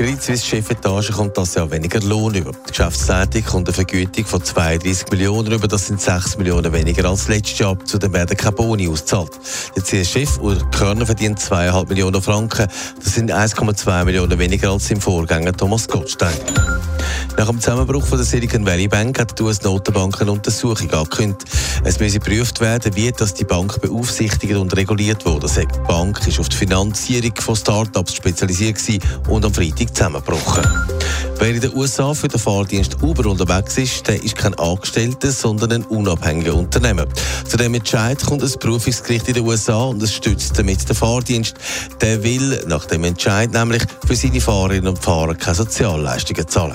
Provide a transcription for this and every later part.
Credit Suisse Chefetage kommt das Jahr weniger Lohn über. Die Geschäftsleitung kommt eine Vergütung von 32 Millionen über. Das sind 6 Millionen weniger als letztes Jahr. Zudem werden keine Boni ausgezahlt. Der CS-Chef Ulrich Körner verdient 2,5 Millionen Franken. Das sind 1,2 Millionen weniger als im Vorgänger Thomas Gottstein. Nach dem Zusammenbruch von der Silicon Valley Bank hat die US-Notenbank eine Untersuchung angekündigt. Es müsse geprüft werden, wie das die Bank beaufsichtigt und reguliert wurde. Die Bank ist auf die Finanzierung von Start-ups spezialisiert und am Freitag zusammengebrochen. Wer in den USA für den Fahrdienst Uber unterwegs ist, der ist kein Angestellter, sondern ein unabhängiger Unternehmer. Zu dem Entscheid kommt ein Berufungsgericht in den USA und es stützt damit den Fahrdienst. Der will nach dem Entscheid nämlich für seine Fahrerinnen und Fahrer keine Sozialleistungen zahlen.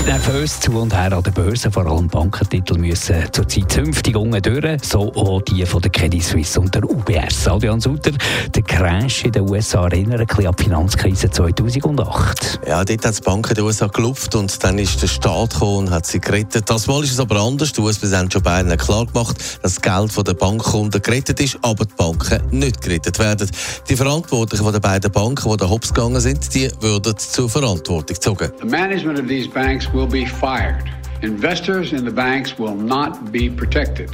Geht nervös zu und her an der Börse. Vor allem Bankentitel müssen zurzeit zünftig unten durch. So auch die von der Credit Suisse und der UBS. Adrian Sutter, der Crash in den USA erinnert ein bisschen an die Finanzkrise 2008. Ja, dort hat die Bank in den USA gelupft und dann ist der Staat gekommen und hat sie gerettet. Das Mal ist es aber anders. Der US-Präsident Joe Biden hat klar gemacht, dass das Geld der Bankkunden gerettet ist, aber die Banken nicht gerettet werden. Die Verantwortlichen von den beiden Banken, die da hops gegangen sind, die würden zur Verantwortung gezogen. The management of these banks will be fired. Investors in the banks will not be protected.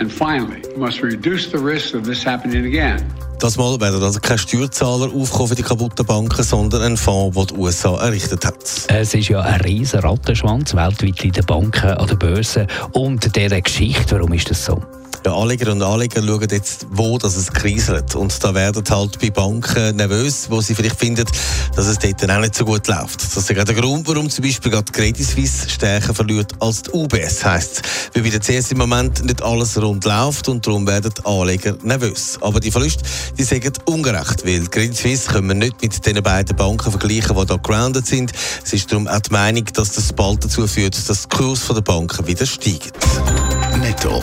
And finally, we must reduce the risk of this happening again. Das Mal werden also keine Steuerzahler aufkommen für die kaputten Banken, sondern ein Fonds, den die USA errichtet hat. Es ist ja ein riesen Rattenschwanz weltweit in den Banken, an der Börse und dieser Geschichte. Warum ist das so? Ja, Anleger und Anleger schauen jetzt, wo das es kriselt. Und da werden halt bei Banken nervös, wo sie vielleicht finden, dass es dort auch nicht so gut läuft. Das ist ja der Grund, warum zum Beispiel gerade Credit Suisse stärker verliert als die UBS. Heisst weil bei der CS im Moment nicht alles rund läuft und darum werden die Anleger nervös. Aber die Verluste, die sind ungerecht, weil Credit Suisse können wir nicht mit den beiden Banken vergleichen, die da grounded sind. Es ist darum auch die Meinung, dass das bald dazu führt, dass der Kurs der Banken wieder steigt. Netto.